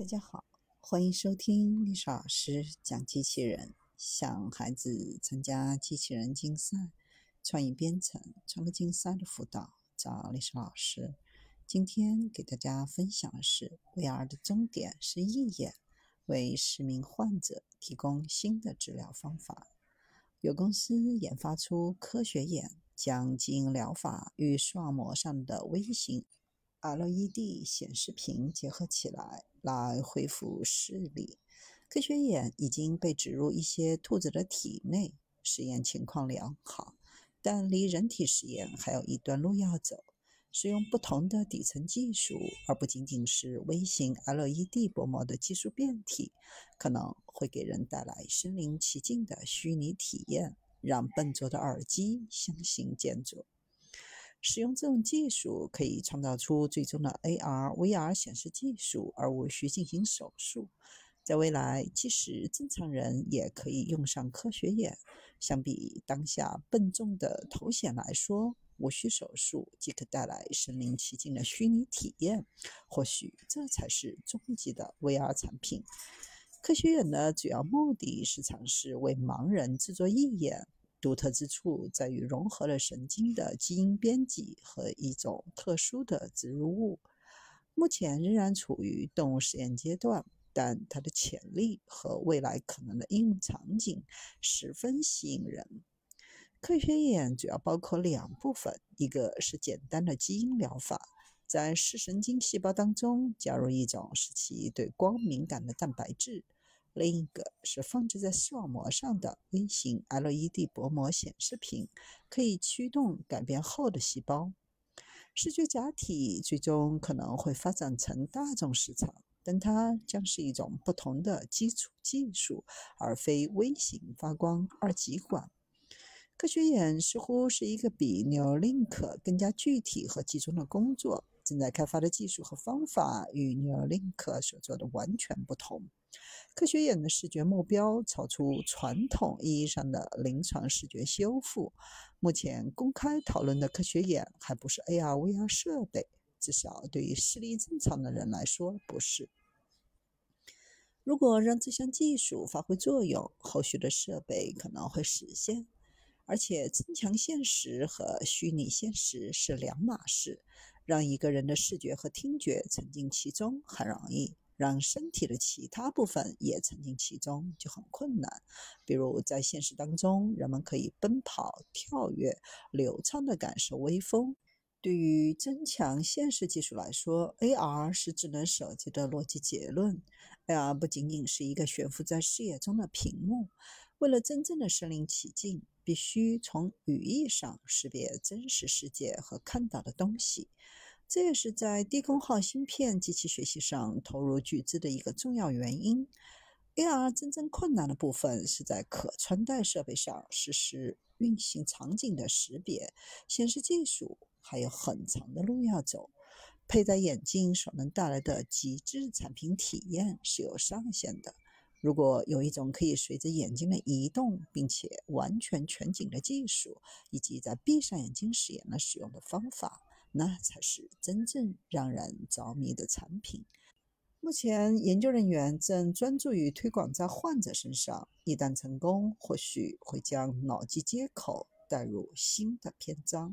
大家好，欢迎收听历史老师讲机器人。想孩子参加机器人竞赛、创意编程、创客竞赛的辅导，找历史老师。今天给大家分享的是，VR 的终点是义眼，为十名患者提供新的治疗方法。有公司研发出科学眼，将基因疗法与视网膜上的微型 LED 显示屏结合起来。来恢复视力。科学眼已经被植入一些兔子的体内，实验情况良好，但离人体实验还有一段路要走。使用不同的底层技术，而不仅仅是微型 LED 薄膜的技术变体，可能会给人带来身临其境的虚拟体验，让笨拙的耳机相形见绌。使用这种技术可以创造出最终的 AR、VR 显示技术，而无需进行手术。在未来，即使正常人也可以用上科学眼。相比当下笨重的头显来说，无需手术即可带来身临其境的虚拟体验。或许这才是终极的 VR 产品。科学眼的主要目的是尝试为盲人制作义眼。独特之处在于融合了神经的基因编辑和一种特殊的植入物。目前仍然处于动物实验阶段，但它的潜力和未来可能的应用场景十分吸引人。科学眼主要包括两部分：一个是简单的基因疗法，在视神经细胞当中加入一种使其对光敏感的蛋白质。另一个是放置在视网膜上的微型 LED 薄膜显示屏，可以驱动改变后的细胞。视觉假体最终可能会发展成大众市场，但它将是一种不同的基础技术，而非微型发光二极管。科学眼似乎是一个比 Neuralink 更加具体和集中的工作。正在开发的技术和方法与 Neuralink 所做的完全不同。科学眼的视觉目标超出传统意义上的临床视觉修复。目前公开讨论的科学眼还不是 AR/VR 设备，至少对于视力正常的人来说不是。如果让这项技术发挥作用，后续的设备可能会实现。而且，增强现实和虚拟现实是两码事。让一个人的视觉和听觉沉浸其中很容易。让身体的其他部分也沉浸其中就很困难。比如在现实当中，人们可以奔跑、跳跃、流畅地感受微风。对于增强现实技术来说，AR 是智能手机的逻辑结论。AR 不仅仅是一个悬浮在视野中的屏幕。为了真正的身临其境，必须从语义上识别真实世界和看到的东西。这也是在低功耗芯片机器学习上投入巨资的一个重要原因。AR 真正困难的部分是在可穿戴设备上实施运行场景的识别，显示技术还有很长的路要走。佩戴眼镜所能带来的极致产品体验是有上限的。如果有一种可以随着眼睛的移动并且完全全景的技术，以及在闭上眼睛时也能使用的方法。那才是真正让人着迷的产品。目前，研究人员正专注于推广在患者身上。一旦成功，或许会将脑机接口带入新的篇章。